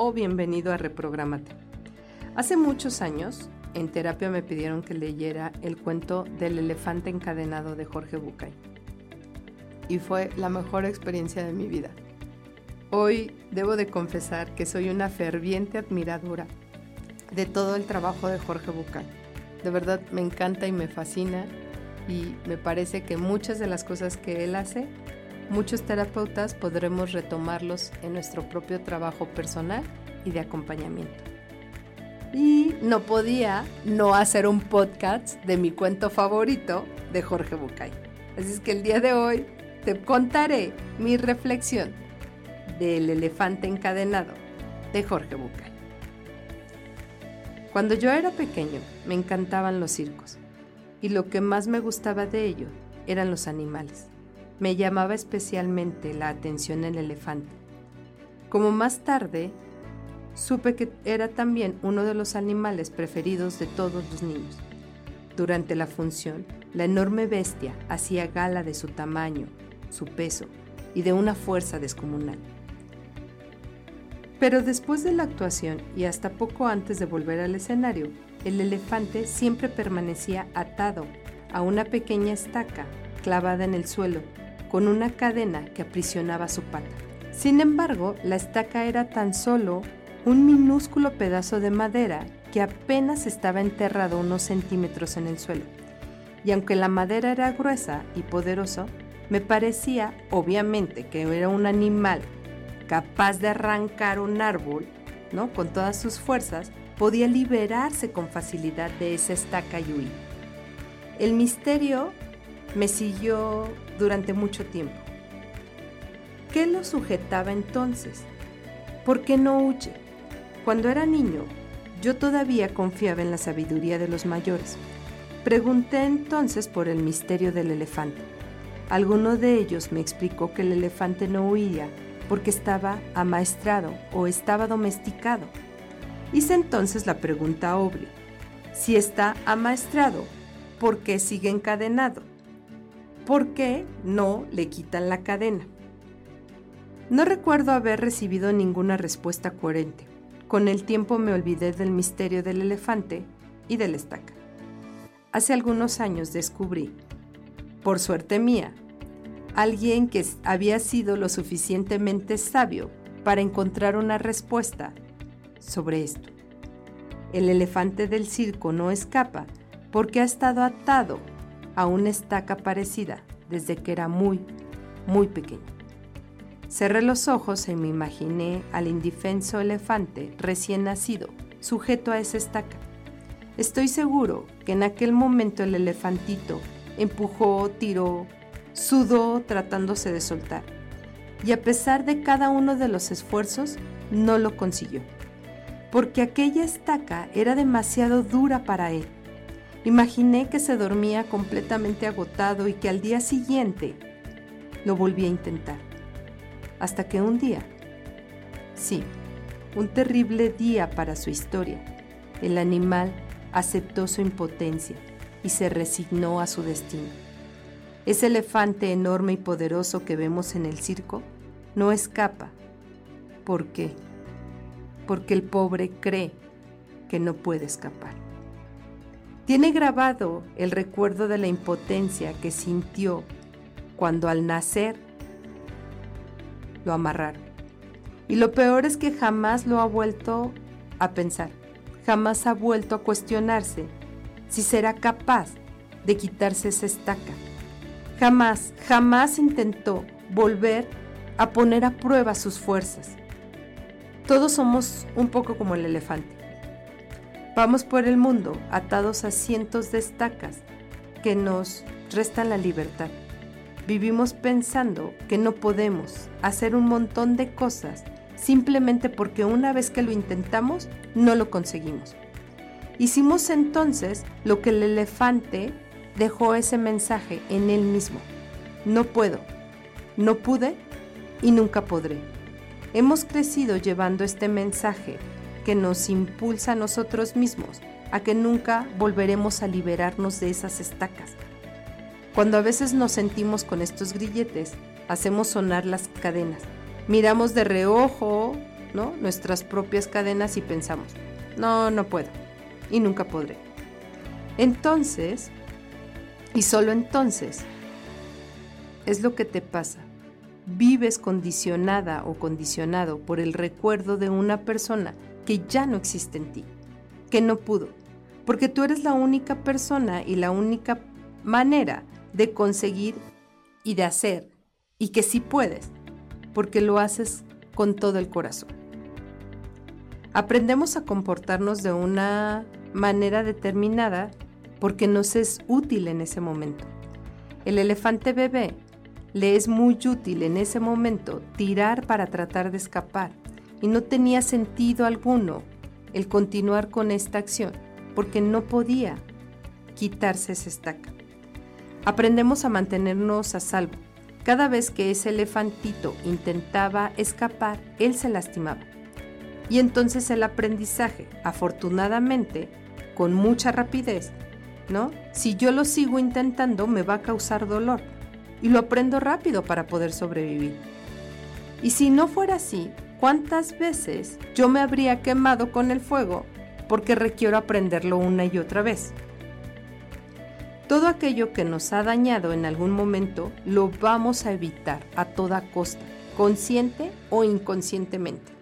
o bienvenido a Reprográmate. Hace muchos años, en terapia me pidieron que leyera el cuento del elefante encadenado de Jorge Bucay. Y fue la mejor experiencia de mi vida. Hoy debo de confesar que soy una ferviente admiradora de todo el trabajo de Jorge Bucay. De verdad me encanta y me fascina y me parece que muchas de las cosas que él hace muchos terapeutas podremos retomarlos en nuestro propio trabajo personal y de acompañamiento. Y no podía no hacer un podcast de mi cuento favorito de Jorge Bucay. Así es que el día de hoy te contaré mi reflexión del elefante encadenado de Jorge Bucay. Cuando yo era pequeño me encantaban los circos y lo que más me gustaba de ellos eran los animales me llamaba especialmente la atención el elefante. Como más tarde, supe que era también uno de los animales preferidos de todos los niños. Durante la función, la enorme bestia hacía gala de su tamaño, su peso y de una fuerza descomunal. Pero después de la actuación y hasta poco antes de volver al escenario, el elefante siempre permanecía atado a una pequeña estaca clavada en el suelo con una cadena que aprisionaba su pata. Sin embargo, la estaca era tan solo un minúsculo pedazo de madera que apenas estaba enterrado unos centímetros en el suelo. Y aunque la madera era gruesa y poderoso, me parecía, obviamente, que era un animal capaz de arrancar un árbol, ¿no? Con todas sus fuerzas, podía liberarse con facilidad de esa estaca y huir. El misterio me siguió durante mucho tiempo. ¿Qué lo sujetaba entonces? ¿Por qué no huye? Cuando era niño, yo todavía confiaba en la sabiduría de los mayores. Pregunté entonces por el misterio del elefante. Alguno de ellos me explicó que el elefante no huía porque estaba amaestrado o estaba domesticado. Hice entonces la pregunta obvia. Si está amaestrado, ¿por qué sigue encadenado? ¿Por qué no le quitan la cadena? No recuerdo haber recibido ninguna respuesta coherente. Con el tiempo me olvidé del misterio del elefante y del estaca. Hace algunos años descubrí, por suerte mía, alguien que había sido lo suficientemente sabio para encontrar una respuesta sobre esto. El elefante del circo no escapa porque ha estado atado a una estaca parecida desde que era muy, muy pequeño. Cerré los ojos y me imaginé al indefenso elefante recién nacido, sujeto a esa estaca. Estoy seguro que en aquel momento el elefantito empujó, tiró, sudó tratándose de soltar. Y a pesar de cada uno de los esfuerzos, no lo consiguió. Porque aquella estaca era demasiado dura para él Imaginé que se dormía completamente agotado y que al día siguiente lo volví a intentar. Hasta que un día, sí, un terrible día para su historia, el animal aceptó su impotencia y se resignó a su destino. Ese elefante enorme y poderoso que vemos en el circo no escapa. ¿Por qué? Porque el pobre cree que no puede escapar. Tiene grabado el recuerdo de la impotencia que sintió cuando al nacer lo amarraron. Y lo peor es que jamás lo ha vuelto a pensar, jamás ha vuelto a cuestionarse si será capaz de quitarse esa estaca. Jamás, jamás intentó volver a poner a prueba sus fuerzas. Todos somos un poco como el elefante. Vamos por el mundo atados a cientos de estacas que nos restan la libertad. Vivimos pensando que no podemos hacer un montón de cosas simplemente porque una vez que lo intentamos no lo conseguimos. Hicimos entonces lo que el elefante dejó ese mensaje en él mismo. No puedo, no pude y nunca podré. Hemos crecido llevando este mensaje que nos impulsa a nosotros mismos a que nunca volveremos a liberarnos de esas estacas. Cuando a veces nos sentimos con estos grilletes, hacemos sonar las cadenas. Miramos de reojo, ¿no? Nuestras propias cadenas y pensamos, "No, no puedo y nunca podré." Entonces, y solo entonces, es lo que te pasa. Vives condicionada o condicionado por el recuerdo de una persona que ya no existe en ti, que no pudo, porque tú eres la única persona y la única manera de conseguir y de hacer, y que sí puedes, porque lo haces con todo el corazón. Aprendemos a comportarnos de una manera determinada porque nos es útil en ese momento. El elefante bebé le es muy útil en ese momento tirar para tratar de escapar y no tenía sentido alguno el continuar con esta acción porque no podía quitarse esa estaca. Aprendemos a mantenernos a salvo. Cada vez que ese elefantito intentaba escapar, él se lastimaba. Y entonces el aprendizaje, afortunadamente, con mucha rapidez, ¿no? Si yo lo sigo intentando, me va a causar dolor. Y lo aprendo rápido para poder sobrevivir. Y si no fuera así, ¿cuántas veces yo me habría quemado con el fuego porque requiero aprenderlo una y otra vez? Todo aquello que nos ha dañado en algún momento lo vamos a evitar a toda costa, consciente o inconscientemente.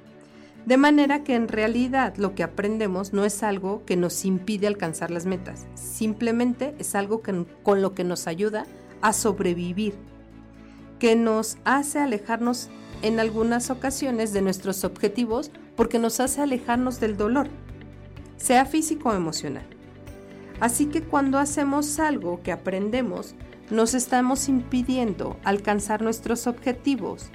De manera que en realidad lo que aprendemos no es algo que nos impide alcanzar las metas, simplemente es algo con lo que nos ayuda a sobrevivir, que nos hace alejarnos en algunas ocasiones de nuestros objetivos porque nos hace alejarnos del dolor, sea físico o emocional. Así que cuando hacemos algo que aprendemos, nos estamos impidiendo alcanzar nuestros objetivos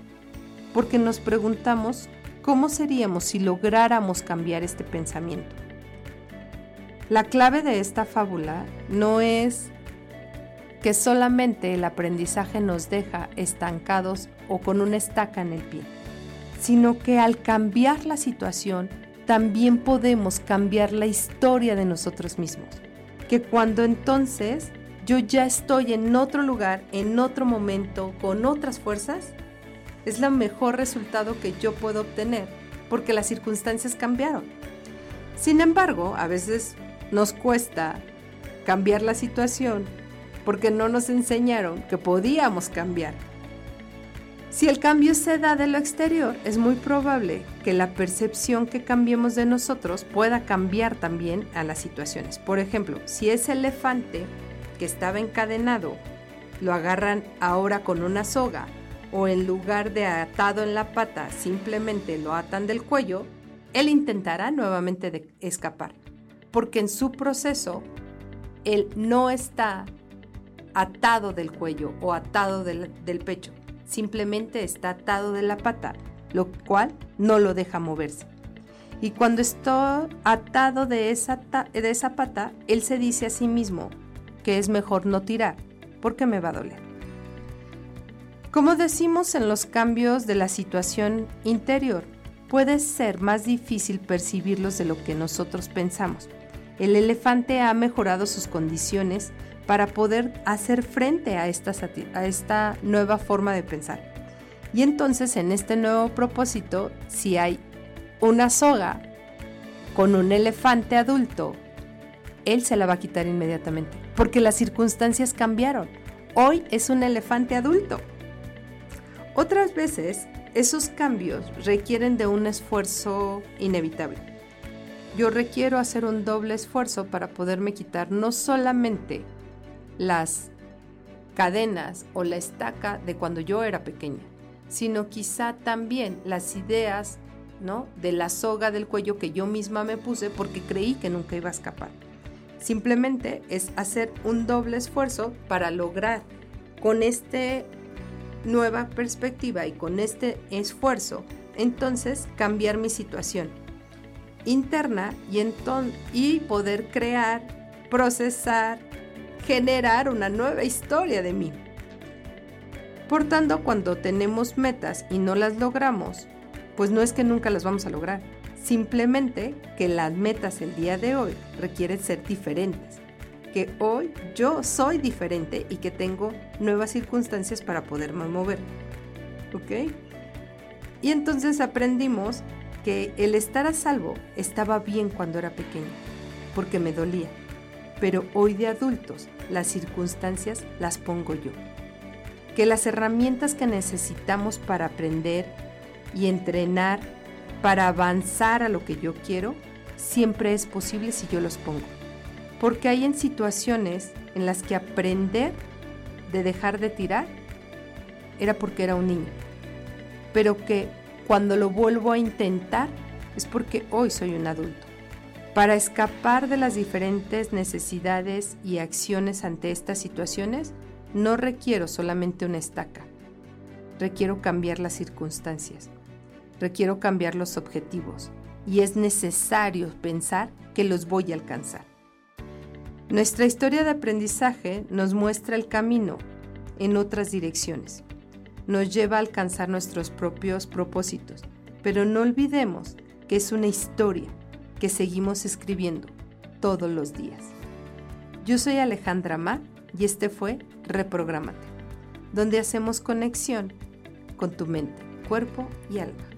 porque nos preguntamos ¿Cómo seríamos si lográramos cambiar este pensamiento? La clave de esta fábula no es que solamente el aprendizaje nos deja estancados o con una estaca en el pie, sino que al cambiar la situación también podemos cambiar la historia de nosotros mismos. Que cuando entonces yo ya estoy en otro lugar, en otro momento, con otras fuerzas, es el mejor resultado que yo puedo obtener, porque las circunstancias cambiaron. Sin embargo, a veces nos cuesta cambiar la situación porque no nos enseñaron que podíamos cambiar. Si el cambio se da de lo exterior, es muy probable que la percepción que cambiemos de nosotros pueda cambiar también a las situaciones. Por ejemplo, si ese elefante que estaba encadenado lo agarran ahora con una soga o en lugar de atado en la pata simplemente lo atan del cuello, él intentará nuevamente escapar, porque en su proceso él no está atado del cuello o atado del, pecho, simplemente está atado de la pata, lo cual no lo deja moverse. Y cuando está atado de esa, de esa pata, él se dice a sí mismo que es mejor no tirar, porque me va a doler. Como decimos en los cambios de la situación interior, puede ser más difícil percibirlos de lo que nosotros pensamos. El elefante ha mejorado sus condiciones para poder hacer frente a esta, nueva forma de pensar. Y entonces en este nuevo propósito, si hay una soga con un elefante adulto, él se la va a quitar inmediatamente, porque las circunstancias cambiaron. Hoy es un elefante adulto. Otras veces, esos cambios requieren de un esfuerzo inevitable. Yo requiero hacer un doble esfuerzo para poderme quitar no solamente las cadenas o la estaca de cuando yo era pequeña, sino quizá también las ideas ¿no? de la soga del cuello que yo misma me puse porque creí que nunca iba a escapar. Simplemente es hacer un doble esfuerzo para lograr con este nueva perspectiva y con este esfuerzo entonces cambiar mi situación interna y, y poder crear, procesar, generar una nueva historia de mí. Por tanto, cuando tenemos metas y no las logramos, pues no es que nunca las vamos a lograr, simplemente que las metas el día de hoy requieren ser diferentes, que hoy yo soy diferente y que tengo nuevas circunstancias para poderme mover. ¿Ok? Y entonces aprendimos que el estar a salvo estaba bien cuando era pequeño, porque me dolía. Pero hoy de adultos, las circunstancias las pongo yo. Que las herramientas que necesitamos para aprender y entrenar, para avanzar a lo que yo quiero, siempre es posible si yo los pongo. Porque hay en situaciones en las que aprender de dejar de tirar era porque era un niño. Pero que cuando lo vuelvo a intentar es porque hoy soy un adulto. Para escapar de las diferentes necesidades y acciones ante estas situaciones, no requiero solamente una estaca. Requiero cambiar las circunstancias. Requiero cambiar los objetivos. Y es necesario pensar que los voy a alcanzar. Nuestra historia de aprendizaje nos muestra el camino en otras direcciones nos lleva a alcanzar nuestros propios propósitos. Pero no olvidemos que es una historia que seguimos escribiendo todos los días. Yo soy Alejandra Ma y este fue Reprogramate, donde hacemos conexión con tu mente, cuerpo y alma.